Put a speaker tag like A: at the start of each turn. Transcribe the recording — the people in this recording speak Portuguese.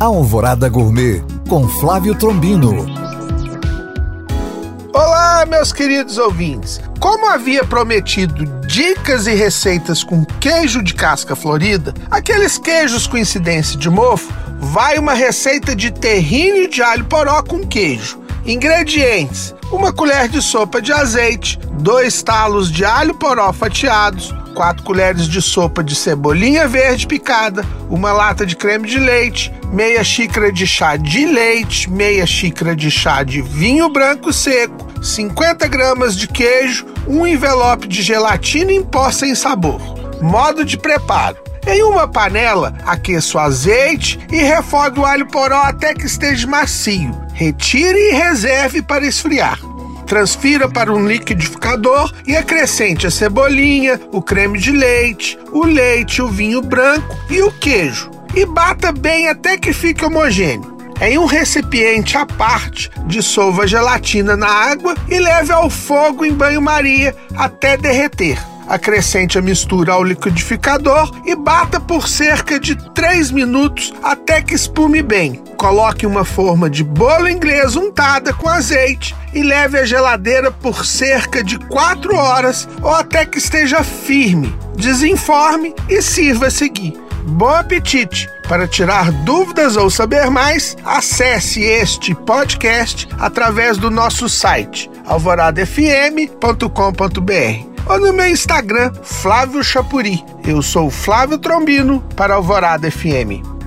A: Alvorada Gourmet com Flávio Trombino.
B: Olá, meus queridos ouvintes. Como havia prometido dicas e receitas com queijo de casca florida, aqueles queijos com incidência de mofo, vai uma receita de terrine de alho poró com queijo. Ingredientes: uma colher de sopa de azeite, dois talos de alho poró fatiados, 4 colheres de sopa de cebolinha verde picada, uma lata de creme de leite, meia xícara de chá de leite, meia xícara de chá de vinho branco seco, 50 gramas de queijo, um envelope de gelatina em pó sem sabor. Modo de preparo. Em uma panela, aqueça o azeite e refogue o alho poró até que esteja macio. Retire e reserve para esfriar. Transfira para um liquidificador e acrescente a cebolinha, o creme de leite, o leite, o vinho branco e o queijo. E bata bem até que fique homogêneo. Em um recipiente à parte, dissolva a gelatina na água e leve ao fogo em banho-maria até derreter. Acrescente a mistura ao liquidificador e bata por cerca de 3 minutos até que espume bem. Coloque uma forma de bolo inglês untada com azeite e leve à geladeira por cerca de 4 horas ou até que esteja firme. Desenforme e sirva a seguir. Bom apetite! Para tirar dúvidas ou saber mais, acesse este podcast através do nosso site alvoradafm.com.br ou no meu Instagram, Flávio Chapuri. Eu sou Flávio Trombino para Alvorada FM.